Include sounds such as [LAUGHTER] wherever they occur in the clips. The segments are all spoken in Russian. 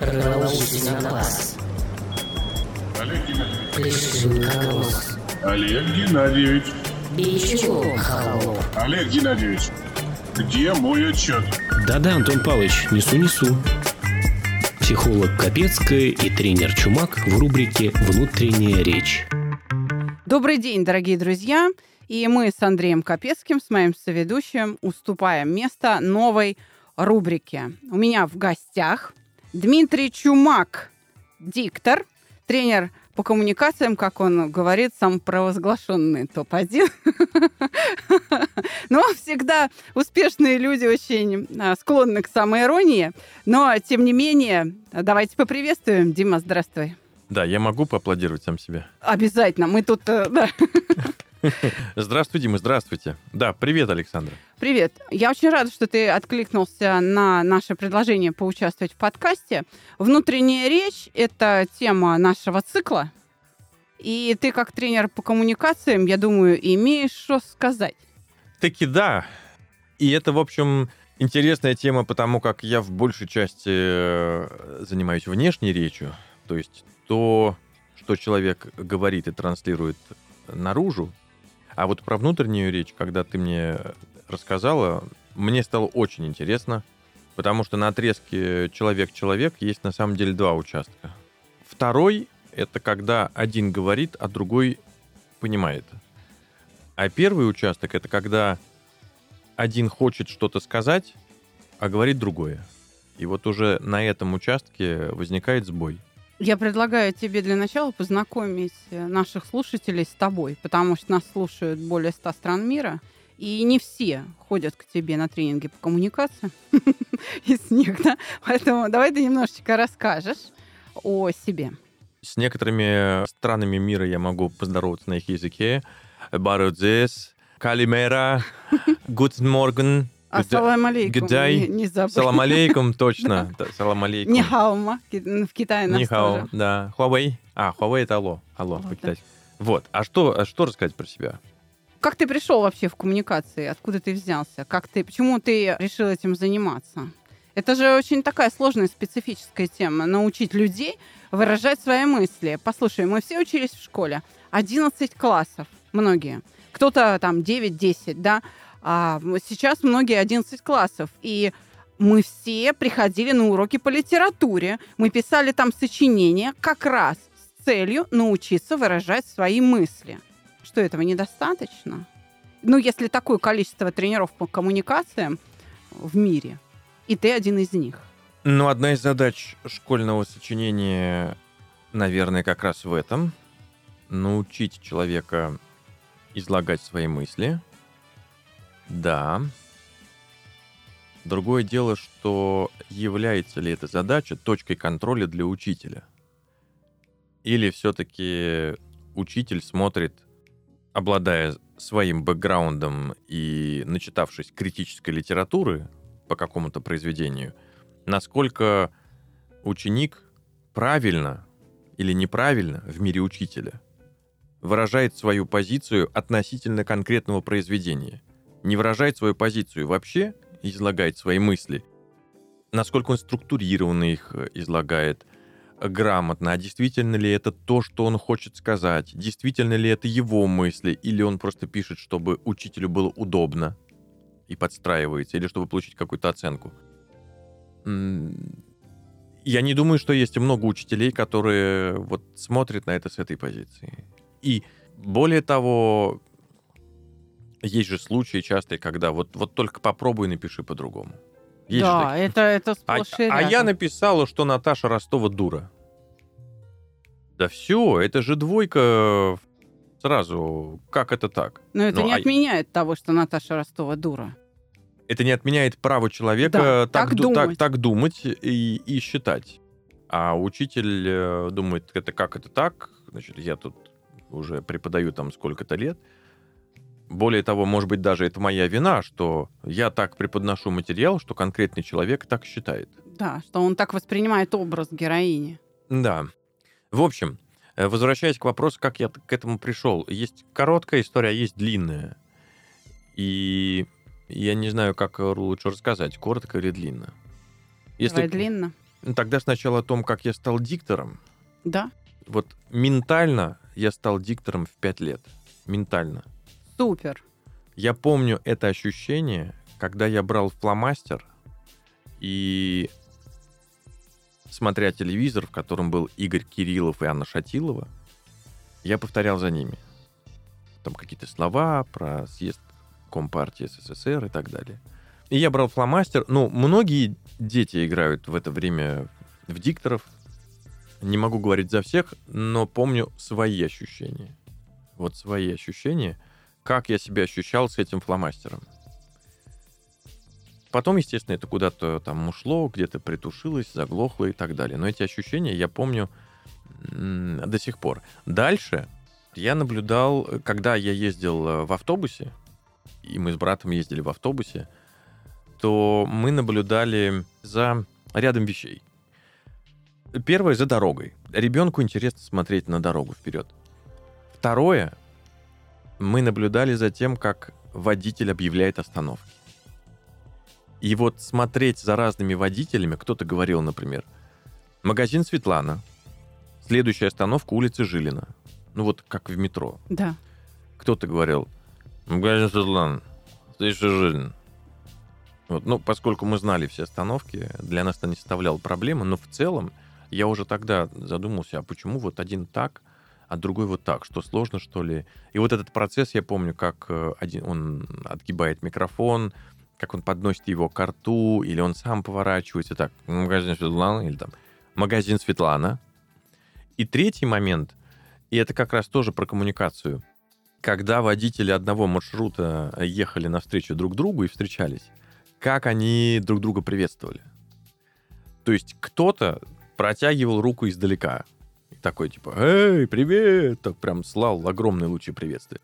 Научите на глаз. Олег Геннадьевич. Олег Геннадьевич. Бичу холоп. Олег Геннадьевич. Где мой отчет? Да-да, Антон Павлович, несу-несу. Психолог Капецкая и тренер Чумак в рубрике «Внутренняя речь». Добрый день, дорогие друзья. И мы с Андреем Капецким, с моим соведущим, уступаем место новой рубрике. У меня в гостях Дмитрий Чумак, диктор, тренер по коммуникациям, как он говорит, самопровозглашенный топ-1. Но всегда успешные люди очень а, склонны к самоиронии. Но, тем не менее, давайте поприветствуем. Дима, здравствуй. Да, я могу поаплодировать сам себе. Обязательно. Мы тут... э, да. [LAUGHS] Здравствуй, Дима, здравствуйте. Да, привет, Александр. Привет. Я очень рада, что ты откликнулся на наше предложение поучаствовать в подкасте. Внутренняя речь – это тема нашего цикла. И ты, как тренер по коммуникациям, я думаю, имеешь что сказать. Таки да. И это, в общем, интересная тема, потому как я в большей части э, занимаюсь внешней речью. То есть то, что человек говорит и транслирует наружу. А вот про внутреннюю речь, когда ты мне рассказала, мне стало очень интересно, потому что на отрезке человек-человек есть на самом деле два участка. Второй — это когда один говорит, а другой понимает. А первый участок — это когда один хочет что-то сказать, а говорит другое. И вот уже на этом участке возникает сбой. Я предлагаю тебе для начала познакомить э, наших слушателей с тобой, потому что нас слушают более 100 стран мира, и не все ходят к тебе на тренинги по коммуникации [LAUGHS] из них, да? Поэтому давай ты немножечко расскажешь о себе. С некоторыми странами мира я могу поздороваться на их языке. Барудзес, Калимера, [LAUGHS] Morgen, Ассалам алейкум. day. Не, не забудь. Салам алейкум, точно. [LAUGHS] Да, Салам алейкум. Нихаума. В Китае нас тоже. да. Huawei. А, Huawei это алло. Алло, Алло, по-китайски. Вот. А что, а что рассказать про себя? Как ты пришел вообще в коммуникации? Откуда ты взялся? Как ты, почему ты решил этим заниматься? Это же очень такая сложная, специфическая тема. Научить людей выражать свои мысли. Послушай, мы все учились в школе. 11 классов. Многие. Кто-то там 9-10, да? А сейчас многие 11 классов. И мы все приходили на уроки по литературе. Мы писали там сочинения как раз с целью научиться выражать свои мысли. Что этого недостаточно? Ну, если такое количество тренеров по коммуникациям в мире, и ты один из них. Ну, одна из задач школьного сочинения, наверное, как раз в этом. Научить человека излагать свои мысли. Да. Другое дело, что является ли эта задача точкой контроля для учителя? Или все-таки учитель смотрит, обладая своим бэкграундом и начитавшись критической литературы по какому-то произведению, насколько ученик правильно или неправильно в мире учителя выражает свою позицию относительно конкретного произведения. Не выражает свою позицию вообще, излагает свои мысли, насколько он структурированно их э, излагает, грамотно, а действительно ли это то, что он хочет сказать, действительно ли это его мысли, или он просто пишет, чтобы учителю было удобно и подстраивается, или чтобы получить какую-то оценку. Я не думаю, что есть много учителей, которые вот смотрят на это с этой позиции. И более того, есть же случаи частые, когда вот, вот только попробуй напиши по-другому. Есть да, это, это А, сплошь и а я написала, что Наташа Ростова дура. Да все, это же двойка сразу. Как это так? Но это Ну, не а- отменяет того, что Наташа Ростова дура. Это не отменяет право человека Да, так, так ду- так- думать. так думать и, и считать. А учитель э, думает, это как это так? Значит, я тут уже преподаю там сколько-то лет. Более того, может быть, даже это моя вина, что я так преподношу материал, что конкретный человек так считает. Да, что он так воспринимает образ героини. Да. В общем, э, возвращаясь к вопросу, как я к этому пришел. Есть короткая история, а есть длинная. И я не знаю, как лучше рассказать, коротко или длинно. Давай длинно. Тогда сначала о том, как я стал диктором. Да? Вот ментально я стал диктором в 5 лет. Ментально. Супер. Я помню это ощущение, когда я брал фломастер и, смотря телевизор, в котором был Игорь Кириллов и Анна Шатилова, я повторял за ними. Там какие-то слова про съезд Компартии СССР и так далее. И я брал фломастер. Ну, многие дети играют в это время в дикторов. Не могу говорить за всех, но помню свои ощущения. Вот свои ощущения, как я себя ощущал с этим фломастером. Потом, естественно, это куда-то там ушло, где-то притушилось, заглохло и так далее. Но эти ощущения я помню до сих пор. Дальше я наблюдал, когда я ездил э, в автобусе, и мы с братом ездили в автобусе, то мы наблюдали за рядом вещей. Первое за дорогой. Ребенку интересно смотреть на дорогу вперед. Второе, мы наблюдали за тем, как водитель объявляет остановки. И вот смотреть за разными водителями, кто-то говорил, например, магазин Светлана, следующая остановка улицы Жилина. Ну вот как в метро. Да. Кто-то говорил, магазин Светлана, следующая Жилина. Вот, ну, поскольку мы знали все остановки, для нас это не составляло проблемы, но в целом я уже тогда задумался, а почему вот один так, а другой вот так, что сложно, что ли? И вот этот процесс, я помню, как э, один, он отгибает микрофон, как он подносит его к рту, или он сам поворачивается так, магазин Светлана, или там магазин Светлана. И третий момент, и это как раз тоже про коммуникацию, когда водители одного маршрута ехали навстречу друг другу и встречались, как они друг друга приветствовали. То есть кто-то протягивал руку издалека. И такой типа, эй, привет! Так прям слал огромные лучи приветствия.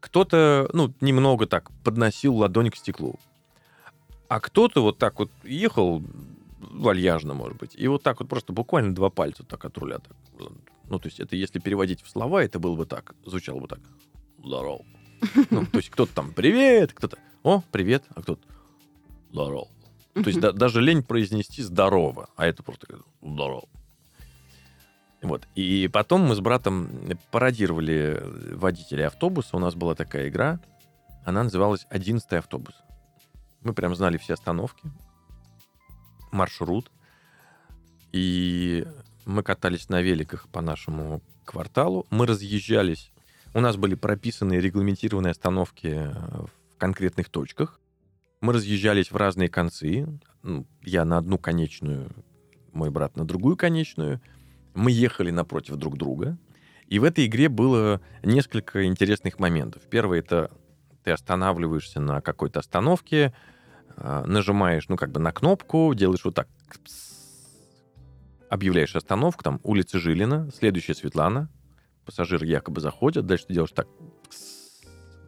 Кто-то, ну, немного так подносил ладонь к стеклу. А кто-то вот так вот ехал вальяжно, может быть, и вот так вот просто буквально два пальца так от руля. Так. Ну, то есть это если переводить в слова, это было бы так, звучало бы так. Здорово. Ну, то есть кто-то там привет, кто-то, о, привет, а кто-то здорово. То есть да- даже лень произнести здорово, а это просто здорово. Вот. И потом мы с братом пародировали водителей автобуса. У нас была такая игра. Она называлась «Одиннадцатый автобус». Мы прям знали все остановки, маршрут. И мы катались на великах по нашему кварталу. Мы разъезжались. У нас были прописаны регламентированные остановки э, в конкретных точках. Мы разъезжались в разные концы. Ну, Я на одну конечную, мой брат на другую конечную. Мы ехали напротив друг друга. И в этой игре было несколько интересных моментов. Первый это ты останавливаешься на какой-то остановке, а, нажимаешь, ну, как бы на кнопку, делаешь вот так, объявляешь остановку, там, улица Жилина, следующая Светлана, пассажиры якобы заходят, дальше ты делаешь так,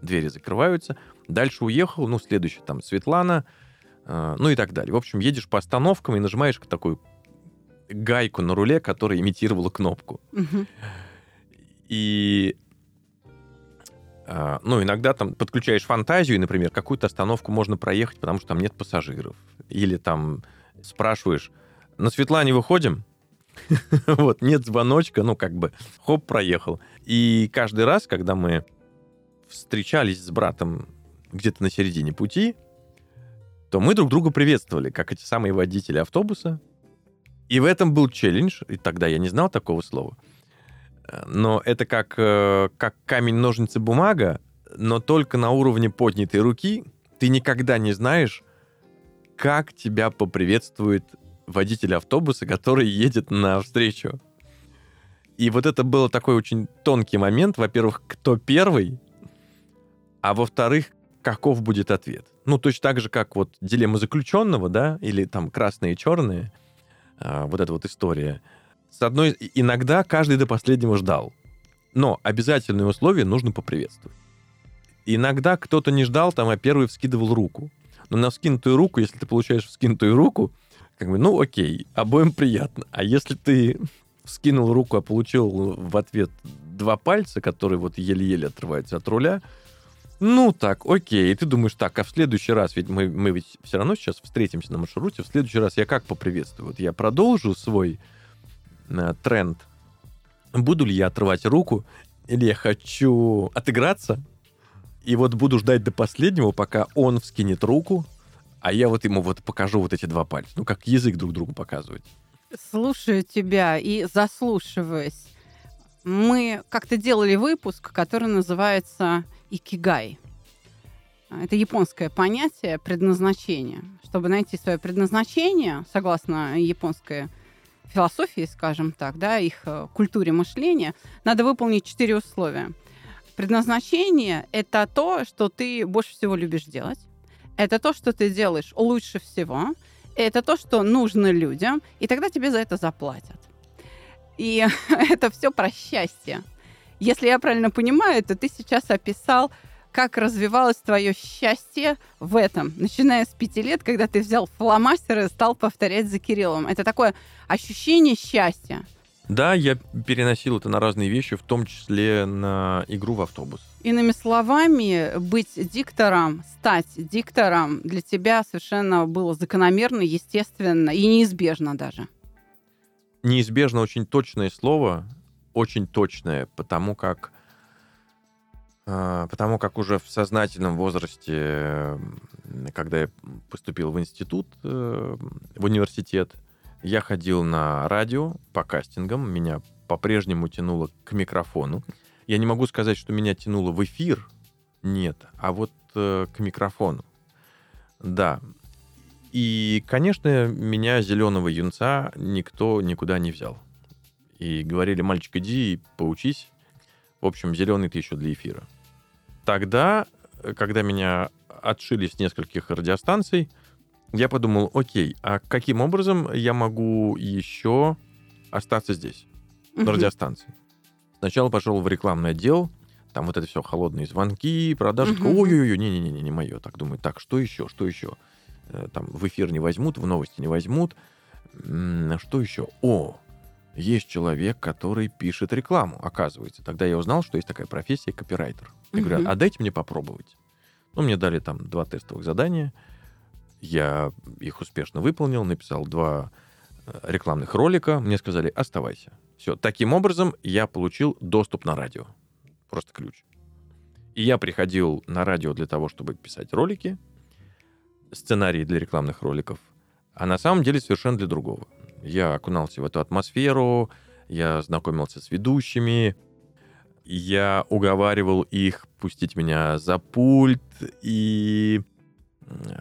двери закрываются, дальше уехал, ну, следующая там Светлана, э, ну и так далее. В общем, едешь по остановкам и нажимаешь такую гайку на руле, которая имитировала кнопку. И а, ну, иногда там подключаешь фантазию, например, какую-то остановку можно проехать, потому что там нет пассажиров. Или там спрашиваешь, на Светлане выходим? [LAUGHS] Вот, нет звоночка, ну, как бы, хоп, проехал. И каждый раз, когда мы встречались с братом где-то на середине пути, то мы друг друга приветствовали, как эти самые водители автобуса. И в этом был челлендж, и тогда я не знал такого слова. Э, Но это как, э, как камень, ножницы, бумага, но только на уровне поднятой руки ты никогда не знаешь, как тебя поприветствует водитель автобуса, который едет на встречу. И вот это был такой очень тонкий момент. Во-первых, кто первый, а во-вторых, каков будет ответ. Ну, точно так же, как вот дилемма заключенного, да, или там красные и черные, вот эта вот история. С одной, иногда каждый до последнего ждал. Но обязательное условие нужно поприветствовать. Иногда кто-то не ждал, там, а первый вскидывал руку. Но на вскинутую руку, если ты получаешь вскинутую руку, как бы, ну окей, обоим приятно. А если ты вскинул руку, а получил в ответ два пальца, которые вот еле-еле отрываются от руля, Ну так, окей. И ты думаешь, так, а в следующий раз, ведь мы, мы ведь все равно сейчас встретимся на маршруте, в следующий раз я как поприветствую? Вот я продолжу свой э, тренд. Буду ли я отрывать руку, или я хочу отыграться, и вот буду ждать до последнего, пока он вскинет руку, а я вот ему вот покажу вот эти два пальца. Ну, как язык друг другу показывать. Слушаю тебя и заслушиваясь, мы как-то делали выпуск, который называется «Икигай». Это японское понятие предназначения. Чтобы найти свое предназначение, согласно японской философии, скажем так, да, их э, культуре мышления, надо выполнить четыре условия. Предназначение — это то, что ты больше всего любишь делать. Это то, что ты делаешь лучше всего. Это то, что нужно людям, и тогда тебе за это заплатят. И [LAUGHS] это все про счастье. Если я правильно понимаю, то ты сейчас описал, как развивалось твое счастье в этом, начиная с пяти лет, когда ты взял фломастер и стал повторять за Кириллом. Это такое ощущение счастья. Да, я переносил это на разные вещи, в том числе на игру в автобус. Иными словами, быть диктором, стать диктором для тебя совершенно было закономерно, естественно и неизбежно даже. Неизбежно очень точное слово, очень точное, потому как а, потому как уже в сознательном возрасте, когда я поступил в институт, э, в университет, я ходил на радио по кастингам, меня по-прежнему тянуло к микрофону. Я не могу сказать, что меня тянуло в эфир, нет, а вот э, к микрофону. Да. И, конечно, меня, зеленого юнца, никто никуда не взял. И говорили, мальчик, иди поучись. В общем, зеленый ты еще для эфира. Тогда, когда меня отшили с нескольких радиостанций, я подумал, окей, а каким образом я могу еще остаться здесь, на радиостанции? Сначала пошел в рекламный отдел, там вот это все холодные звонки, продажи. Такой, Ой-ой-ой, не-не-не, не мое. Так думаю, так, что еще, что еще? Э, там в эфир не возьмут, в новости не возьмут. Что еще? О, есть человек, который пишет рекламу, оказывается. Тогда я узнал, что есть такая профессия копирайтер. Я говорю, а дайте мне попробовать. Ну, мне дали там два тестовых задания – я их успешно выполнил, написал два э, рекламных ролика. Мне сказали, оставайся. Все. Таким образом, я получил доступ на радио. Просто ключ. И я приходил на радио для того, чтобы писать ролики, сценарии для рекламных роликов, а на самом деле совершенно для другого. Я окунался в эту атмосферу, я знакомился с ведущими, я уговаривал их пустить меня за пульт, и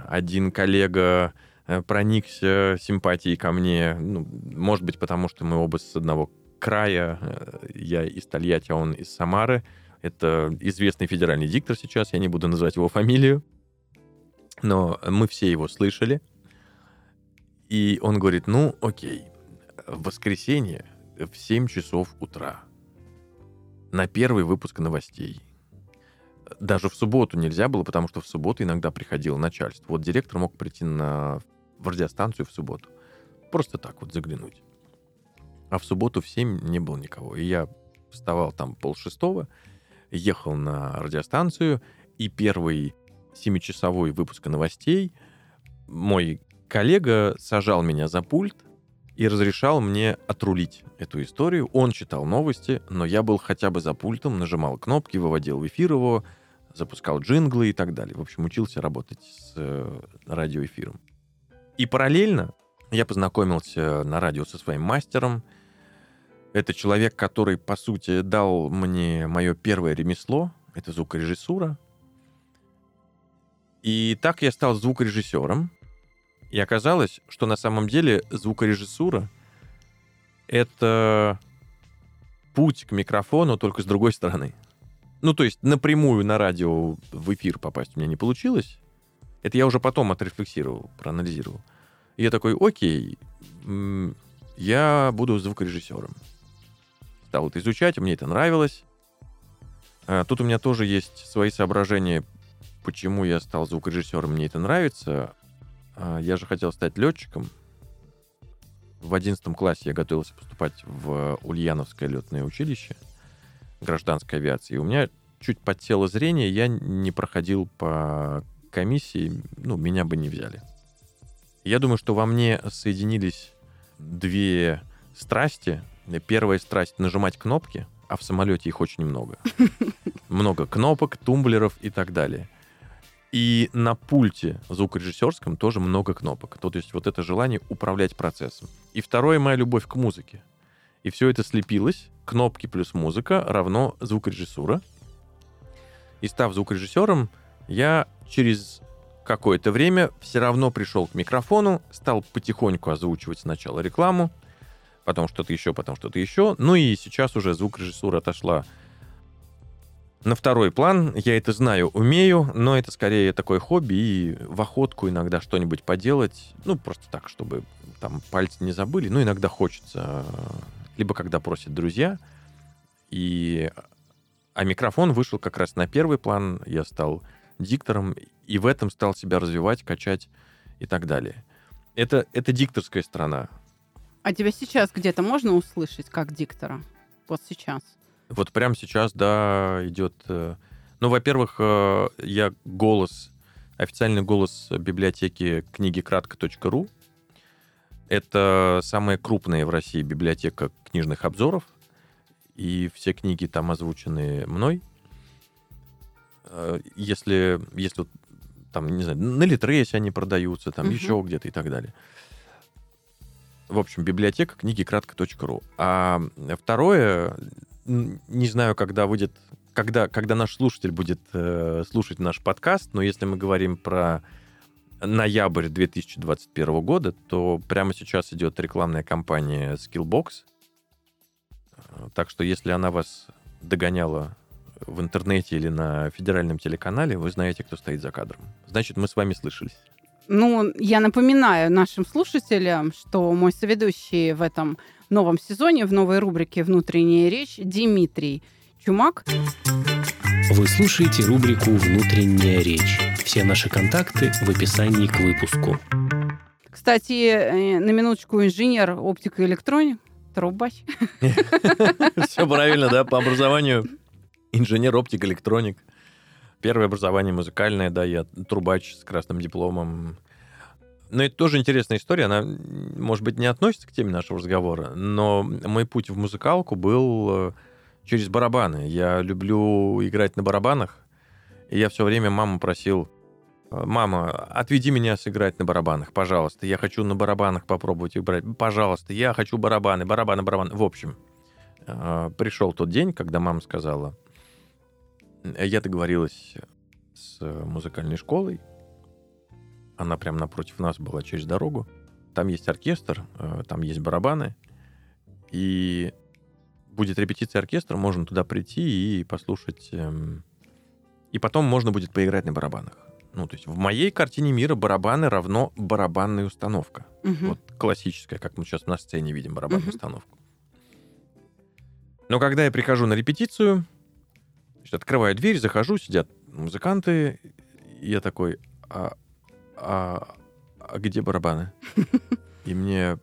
один коллега э, проникся симпатией ко мне, ну, может быть, потому что мы оба с одного края, э, я из Тольятти, а он из Самары. Это известный федеральный диктор сейчас, я не буду называть его фамилию, но мы все его слышали. И он говорит, ну, окей, в воскресенье в 7 часов утра на первый выпуск новостей даже в субботу нельзя было, потому что в субботу иногда приходило начальство. Вот директор мог прийти на, в радиостанцию в субботу. Просто так вот заглянуть. А в субботу в 7 не было никого. И я вставал там полшестого, ехал на радиостанцию, и первый семичасовой выпуск новостей мой коллега сажал меня за пульт и разрешал мне отрулить эту историю. Он читал новости, но я был хотя бы за пультом, нажимал кнопки, выводил в эфир его, запускал джинглы и так далее. В общем, учился работать с э, радиоэфиром. И параллельно я познакомился на радио со своим мастером. Это человек, который, по сути, дал мне мое первое ремесло. Это звукорежиссура. И так я стал звукорежиссером. И оказалось, что на самом деле звукорежиссура — это путь к микрофону только с другой стороны. Ну, то есть напрямую на радио в эфир попасть у меня не получилось. Это я уже потом отрефлексировал, проанализировал. И я такой, окей, я буду звукорежиссером. Стал это изучать, мне это нравилось. А, тут у меня тоже есть свои соображения, почему я стал звукорежиссером, мне это нравится. А, я же хотел стать летчиком. В одиннадцатом классе я готовился поступать в Ульяновское летное училище гражданской авиации. И у меня чуть подсело зрение, я не проходил по комиссии, ну, меня бы не взяли. Я думаю, что во мне соединились две страсти. Первая страсть — нажимать кнопки, а в самолете их очень много. [LAUGHS] Много кнопок, тумблеров и так далее. И на пульте звукорежиссерском тоже много кнопок. То есть вот это желание управлять процессом. И второе — моя любовь к музыке. И все это слепилось. Кнопки плюс музыка равно звукорежиссура. И став звукорежиссером, я через какое-то время все равно пришел к микрофону, стал потихоньку озвучивать сначала рекламу, потом что-то еще, потом что-то еще. Ну и сейчас уже звукорежиссура отошла на второй план. Я это знаю, умею, но это скорее такое хобби и в охотку иногда что-нибудь поделать. Ну, просто так, чтобы там пальцы не забыли. Ну, иногда хочется. Либо когда просят друзья. И... А микрофон вышел как раз на первый план. Я стал диктором и в этом стал себя развивать, качать и так далее. Это, это дикторская сторона. А тебя сейчас где-то можно услышать как диктора? Вот сейчас. Вот прямо сейчас, да, идет... э, Ну, во-первых, э, я голос, официальный голос библиотеки книги кратко.ру. Это самая крупная в России библиотека книжных обзоров. И все книги там озвучены мной. Э, Если, если там, не знаю, на Литресе они продаются, там Мгм. еще где-то и так далее. В общем, библиотека книги кратко.ру. А второе, не знаю, когда выйдет, когда, когда наш слушатель будет э, слушать наш подкаст, но если мы говорим про ноябрь 2021 года, то прямо сейчас идет рекламная кампания Skillbox. Э, Так что если она вас догоняла в интернете или на федеральном телеканале, вы знаете, кто стоит за кадром. Значит, мы с вами слышались. Ну, я напоминаю нашим слушателям, что мой соведущий в этом новом сезоне, в новой рубрике «Внутренняя речь» Дмитрий Чумак. Вы слушаете рубрику «Внутренняя речь». Все наши контакты в описании к выпуску. Кстати, э, на минуточку инженер оптика и электроник. Трубач. [LAUGHS] Все правильно, да, по образованию инженер, оптик, электроник. Первое образование музыкальное, да, я трубач с красным дипломом. Но это тоже интересная история, она, может быть, не относится к теме нашего разговора, но мой путь в музыкалку был э, через барабаны. Я люблю играть на барабанах, и я все время маму просил, э, мама, отведи меня сыграть на барабанах, пожалуйста, я хочу на барабанах попробовать играть, пожалуйста, я хочу барабаны, барабаны, барабаны. В общем, э, пришел тот день, когда мама сказала, я договорилась с музыкальной школой. Она прямо напротив нас была через дорогу. Там есть оркестр, э, там есть барабаны. И будет репетиция оркестра, можно туда прийти и послушать. эм, И потом можно будет поиграть на барабанах. Ну, то есть в моей картине мира барабаны равно барабанная установка. Мгм. Вот классическая, как мы сейчас на сцене видим барабанную Мгм. установку. Но когда я прихожу на репетицию, значит, открываю дверь, захожу, сидят музыканты, и я такой, а, а- а где барабаны? И мне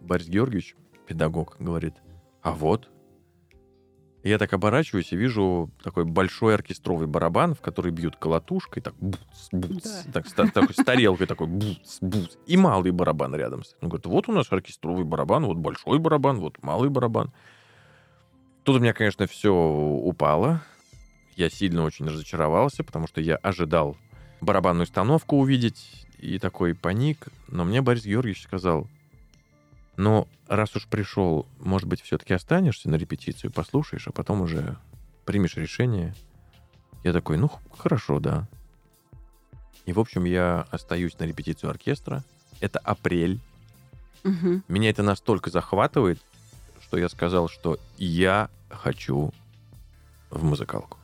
Борис Георгиевич, педагог, говорит, а вот. И я так оборачиваюсь и вижу такой большой оркестровый барабан, в который бьют колотушкой, так, буц, буц, Да. так, с, та- такой, с тарелкой такой, буц, буц, и малый барабан рядом. Он говорит, вот у нас оркестровый барабан, вот большой барабан, вот малый барабан. Тут у меня, конечно, все упало. Я сильно очень разочаровался, потому что я ожидал барабанную установку увидеть и такой паник. Но мне Борис Георгиевич сказал, ну, раз уж пришел, может быть, все-таки останешься на репетицию, послушаешь, а потом уже примешь решение. Я такой, ну, хорошо, да. И, в общем, я остаюсь на репетицию оркестра. Это апрель. Мгм. Меня это настолько захватывает, что я сказал, что я хочу в музыкалку.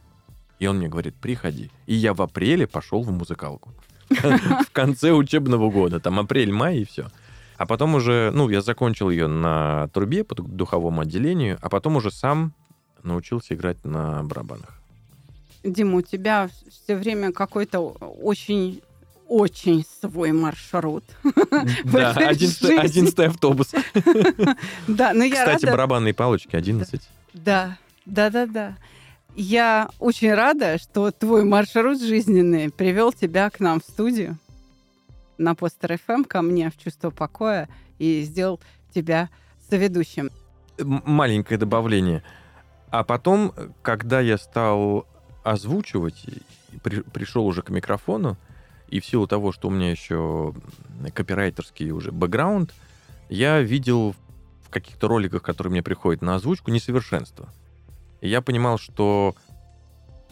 И он мне говорит, приходи. И я в апреле пошел в музыкалку. В конце учебного года. Там апрель-май и все. А потом уже, ну, я закончил ее на трубе по духовому отделению, а потом уже сам научился играть на барабанах. Дима, у тебя все время какой-то очень очень свой маршрут. [LAUGHS] Да, этой 11 жизни. 11 автобус. [LAUGHS] Да, но я Кстати, барабанные палочки 11. Да, да, да, да. Я очень рада, что твой маршрут жизненный привел тебя к нам в студию на Постер ФМ, ко мне в чувство покоя и сделал тебя соведущим. Маленькое добавление. А потом, когда я стал озвучивать, при- пришел уже к микрофону, и в силу того, что у меня еще копирайтерский уже бэкграунд, я видел в каких-то роликах, которые мне приходят на озвучку, несовершенство. Я понимал, что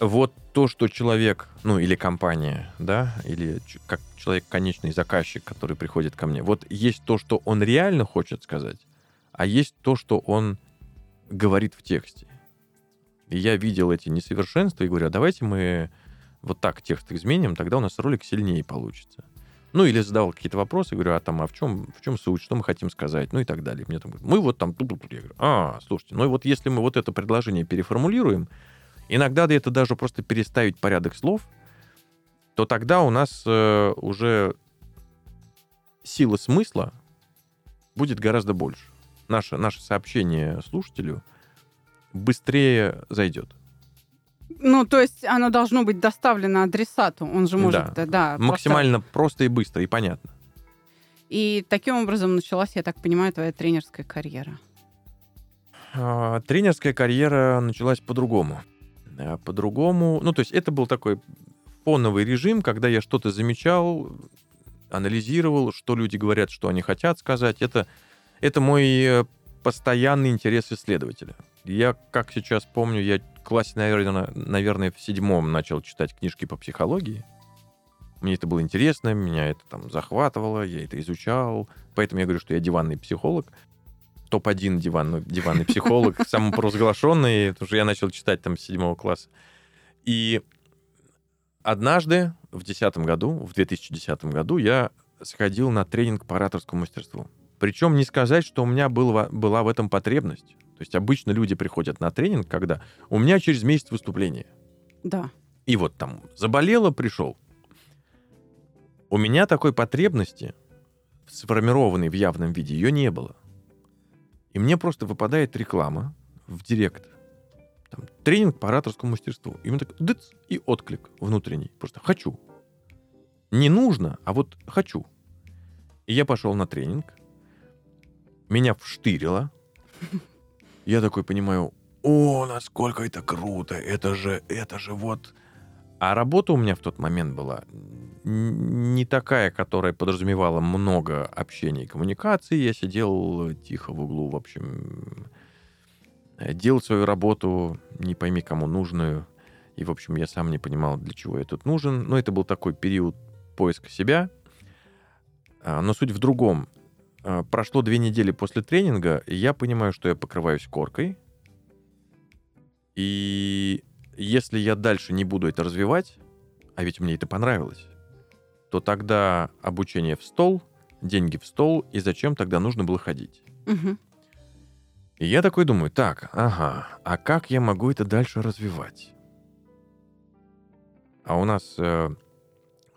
вот то, что человек, ну или компания, да, или как человек, конечный заказчик, который приходит ко мне, вот есть то, что он реально хочет сказать, а есть то, что он говорит в тексте. И я видел эти несовершенства и говорю, а давайте мы вот так текст изменим, тогда у нас ролик сильнее получится. Ну, или задавал какие-то вопросы, говорю, а там, а в чем, в чем суть, что мы хотим сказать, ну и так далее. Мне там говорят, мы вот там, тут-тут-тут». я говорю, а, слушайте, ну и вот если мы вот это предложение переформулируем, иногда это даже просто переставить порядок слов, то тогда у нас э, уже сила смысла будет гораздо больше. Наше, наше сообщение слушателю быстрее зайдет. Ну, то есть оно должно быть доставлено адресату. Он же может, Да. да, да просто- Максимально просто и быстро, и понятно. И таким образом началась, я так понимаю, твоя тренерская карьера. А, Тренерская карьера началась по-другому. А, По-другому, ну, то есть это был такой фоновый режим, когда я что-то замечал, анализировал, что люди говорят, что они хотят сказать. Это, это мой э, постоянный интерес исследователя. Я, как сейчас помню, я классе, наверное, наверное, в седьмом начал читать книжки по психологии. Мне это было интересно, меня это там захватывало, я это изучал. Поэтому я говорю, что я диванный психолог. Топ-1 диванный, диванный психолог, [LAUGHS] самопровозглашенный, потому что я начал читать там с седьмого класса. И однажды, в 2010 году, в 2010 году, я сходил на тренинг по ораторскому мастерству. Причем не сказать, что у меня был, была в этом потребность. То есть обычно люди приходят на тренинг, когда у меня через месяц выступление. Да. И вот там заболело, пришел. У меня такой потребности, сформированной в явном виде, ее не было. И мне просто выпадает реклама в директ. Там, тренинг по ораторскому мастерству. И мне так дыц, и отклик внутренний. Просто хочу. Не нужно, а вот хочу. И я пошел на тренинг. Меня вштырило. Я такой понимаю, о, насколько это круто, это же, это же вот... А работа у меня в тот момент была не такая, которая подразумевала много общения и коммуникации. Я сидел тихо в углу, в общем, делал свою работу, не пойми кому нужную. И, в общем, я сам не понимал, для чего я тут нужен. Но это был такой период поиска себя. А, Но суть в другом. А, Прошло две недели после тренинга, и я понимаю, что я покрываюсь коркой. И если я дальше не буду это развивать, а ведь мне это понравилось, то тогда обучение в стол, деньги в стол, и зачем тогда нужно было ходить? Мгм. И я такой думаю, так, ага, а как я могу это дальше развивать? А у нас э,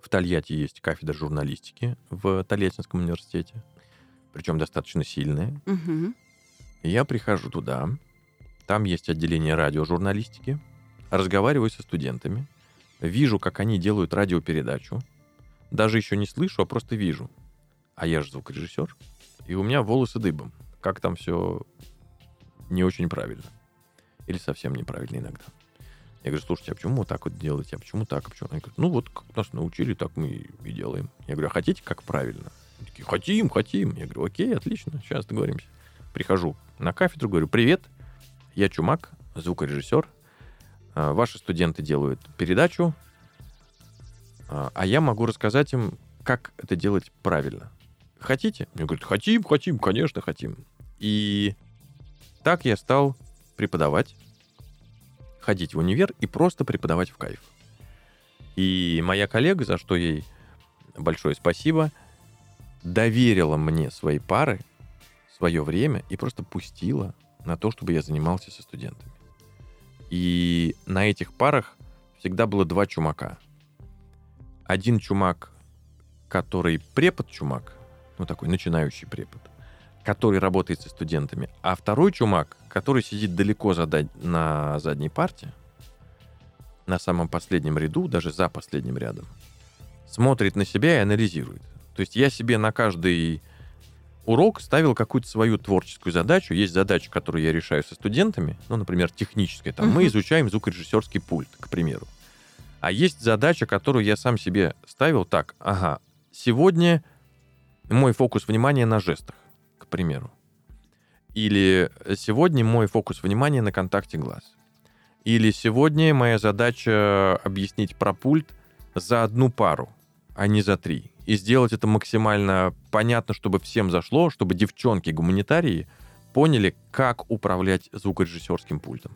в Тольятти есть кафедра журналистики в Тольяттинском университете, причем достаточно сильная. Мгм. И Я прихожу туда, там есть отделение радиожурналистики, разговариваю со студентами, вижу, как они делают радиопередачу, даже еще не слышу, а просто вижу. А я же звукорежиссер, и у меня волосы дыбом. Как там все не очень правильно. Или совсем неправильно иногда. Я говорю, слушайте, а почему вот так вот делаете? А почему так? А почему? Они говорят, ну вот как нас научили, так мы и делаем. Я говорю, а хотите как правильно? Такие, хотим, хотим. Я говорю, окей, отлично, сейчас договоримся. Прихожу на кафедру, говорю, привет, я Чумак, звукорежиссер. А, Ваши студенты делают передачу, а а я могу рассказать им, как это делать правильно. Хотите? Мне говорят, хотим, хотим, конечно, хотим. И так я стал преподавать, ходить в универ и просто преподавать в кайф. И моя коллега, за что ей большое спасибо, доверила мне свои пары, свое время и просто пустила на то, чтобы я занимался со студентами. И на этих парах всегда было два чумака. Один чумак, который препод-чумак, ну такой начинающий препод, который работает со студентами, а второй чумак, который сидит далеко задать на задней парте на самом последнем ряду, даже за последним рядом, смотрит на себя и анализирует. То есть я себе на каждый урок ставил какую-то свою творческую задачу. Есть задача, которую я решаю со студентами, ну, например, техническая. Там мы изучаем звукорежиссерский пульт, к примеру. А есть задача, которую я сам себе ставил так. Ага, сегодня мой фокус внимания на жестах, к примеру. Или сегодня мой фокус внимания на контакте глаз. Или сегодня моя задача объяснить про пульт за одну пару, а не за три. И сделать это максимально понятно, чтобы всем зашло, чтобы девчонки-гуманитарии поняли, как управлять звукорежиссерским пультом.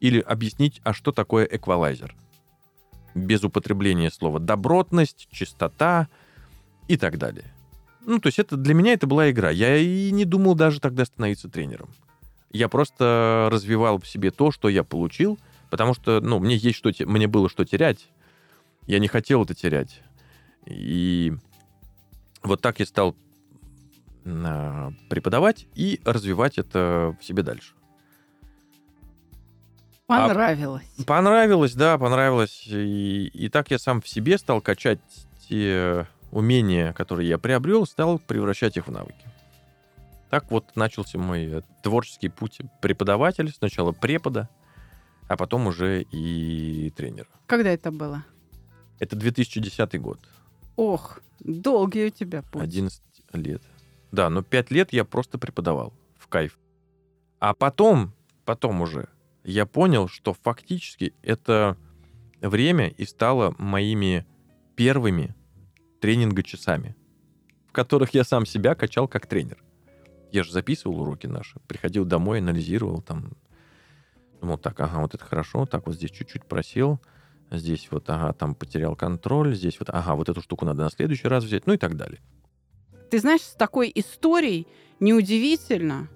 Или объяснить, а что такое эквалайзер. Без употребления слова добротность, чистота и так далее. Ну, то есть это для меня это была игра. Я и не думал даже тогда становиться тренером. Я просто развивал в себе то, что я получил, потому что, ну, мне есть что, мне было что терять. Я не хотел это терять. И вот так я стал а, преподавать и развивать это в себе дальше. Понравилось. Понравилось, да, понравилось. И, и так я сам в себе стал качать те умения, которые я приобрел, стал превращать их в навыки. Так вот начался мой творческий путь преподавателя. Сначала препода, а потом уже и тренера. Когда это было? Это 2010 год. Ох, долгий у тебя путь. 11 лет. Да, но 5 лет я просто преподавал в кайф. А потом, потом уже я понял, что фактически это время и стало моими первыми тренинга-часами, в которых я сам себя качал как тренер. Я же записывал уроки наши, приходил домой, анализировал там, думал, так, ага, вот это хорошо, так вот здесь чуть-чуть просел, здесь вот, ага, там потерял контроль, здесь вот, ага, вот эту штуку надо на следующий раз взять, ну и так далее. Ты знаешь, с такой историей неудивительно,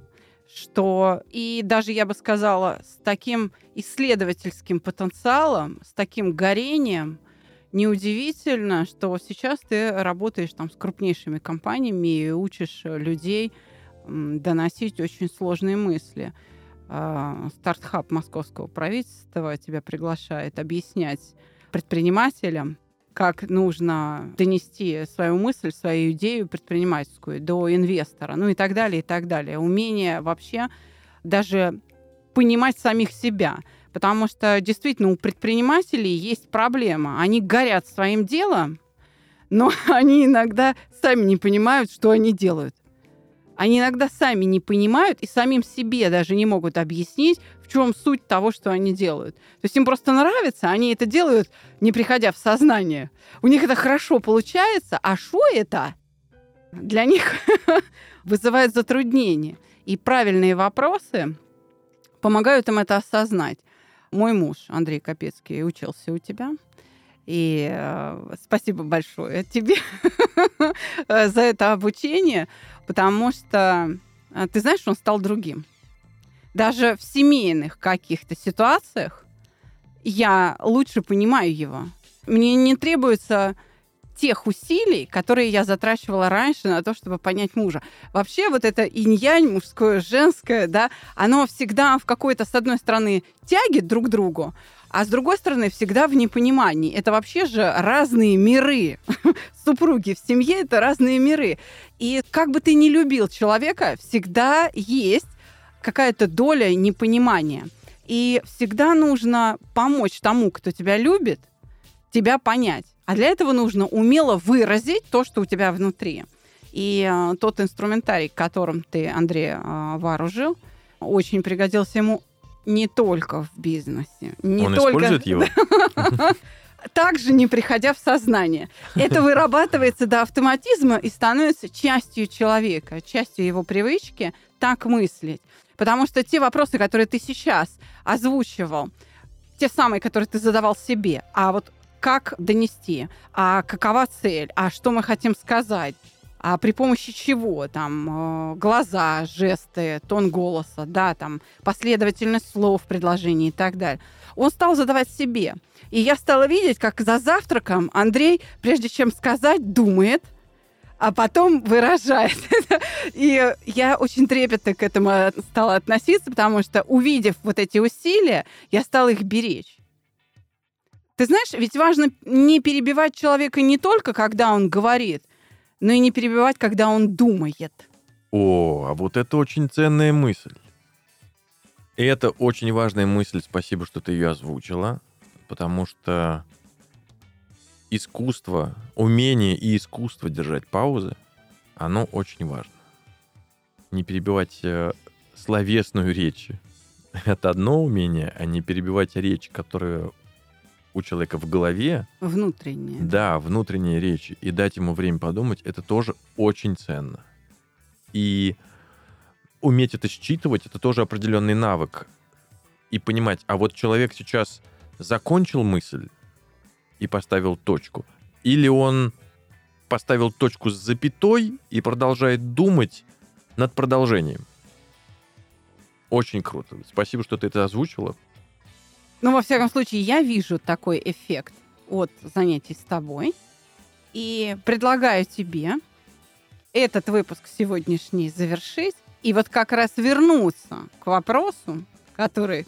что и даже, я бы сказала, с таким исследовательским потенциалом, с таким горением, неудивительно, что сейчас ты работаешь там с крупнейшими компаниями и учишь людей доносить очень сложные мысли. А, Стартхаб московского правительства тебя приглашает объяснять предпринимателям, как нужно донести свою мысль, свою идею предпринимательскую до инвестора, ну и так далее, и так далее. Умение вообще даже понимать самих себя. Потому что действительно у предпринимателей есть проблема. Они горят своим делом, но [LAUGHS] они иногда сами не понимают, что они делают. Они иногда сами не понимают и самим себе даже не могут объяснить, в чем суть того, что они делают. То есть им просто нравится, они это делают, не приходя в сознание. У них это хорошо получается, а что это? Для них [LAUGHS] вызывает затруднение. И правильные вопросы помогают им это осознать. Мой муж Андрей Капецкий учился у тебя. И э, спасибо большое тебе [LAUGHS] за это обучение, потому что, э, ты знаешь, он стал другим. Даже в семейных каких-то ситуациях я лучше понимаю его. Мне не требуется тех усилий, которые я затрачивала раньше на то, чтобы понять мужа. Вообще вот это инь-янь, мужское, женское, да, оно всегда в какой-то, с одной стороны, тяге друг к другу, а с другой стороны, всегда в непонимании. Это вообще же разные миры. [LAUGHS] Супруги в семье — это разные миры. И как бы ты ни любил человека, всегда есть какая-то доля непонимания. И всегда нужно помочь тому, кто тебя любит, тебя понять. А для этого нужно умело выразить то, что у тебя внутри. И э, тот инструментарий, которым ты, Андрей, э, вооружил, очень пригодился ему не только в бизнесе. Не Он только... использует его? [LAUGHS] Также не приходя в сознание. Это вырабатывается до автоматизма и становится частью человека, частью его привычки так мыслить. Потому что те вопросы, которые ты сейчас озвучивал, те самые, которые ты задавал себе, а вот как донести, а какова цель, а что мы хотим сказать, а при помощи чего, там, э, глаза, жесты, тон голоса, да, там, последовательность слов в предложении и так далее. Он стал задавать себе. И я стала видеть, как за завтраком Андрей, прежде чем сказать, думает, а потом выражает. [LAUGHS] И я очень трепетно к этому стала относиться, потому что, увидев вот эти усилия, я стала их беречь. Ты знаешь, ведь важно не перебивать человека не только, когда он говорит, но и не перебивать, когда он думает. О, а вот это очень ценная мысль. И это очень важная мысль, спасибо, что ты ее озвучила, потому что искусство, умение и искусство держать паузы, оно очень важно. Не перебивать э, словесную речь. Это одно умение, а не перебивать речь, которая у человека в голове, Внутреннее. да, внутренняя речь, и дать ему время подумать, это тоже очень ценно. И уметь это считывать, это тоже определенный навык. И понимать, а вот человек сейчас закончил мысль и поставил точку, или он поставил точку с запятой и продолжает думать над продолжением. Очень круто. Спасибо, что ты это озвучила. Ну, во всяком случае, я вижу такой эффект от занятий с тобой. И предлагаю тебе этот выпуск сегодняшний завершить. И вот как раз вернуться к вопросу, который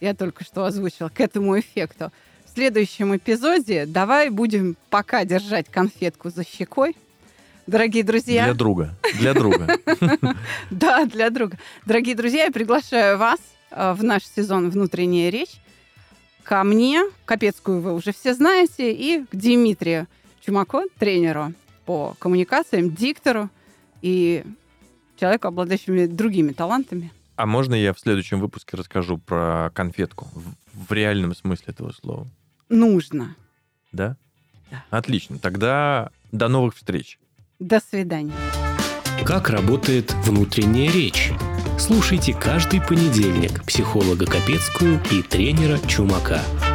я только что озвучила, к этому эффекту. В следующем эпизоде давай будем пока держать конфетку за щекой. Дорогие друзья, Для друга. Для друга. [LAUGHS] да, для друга. Дорогие друзья, я приглашаю вас э, в наш сезон «Внутренняя речь» ко мне, Капецкую вы уже все знаете, и к Дмитрию Чумако, тренеру по коммуникациям, диктору и человеку, обладающему другими талантами. А можно я в следующем выпуске расскажу про конфетку? В, в реальном смысле этого слова. Нужно. Да? Да. Отлично. Тогда до новых встреч. До свидания. Как работает внутренняя речь? Слушайте каждый понедельник психолога Капецкую и тренера Чумака –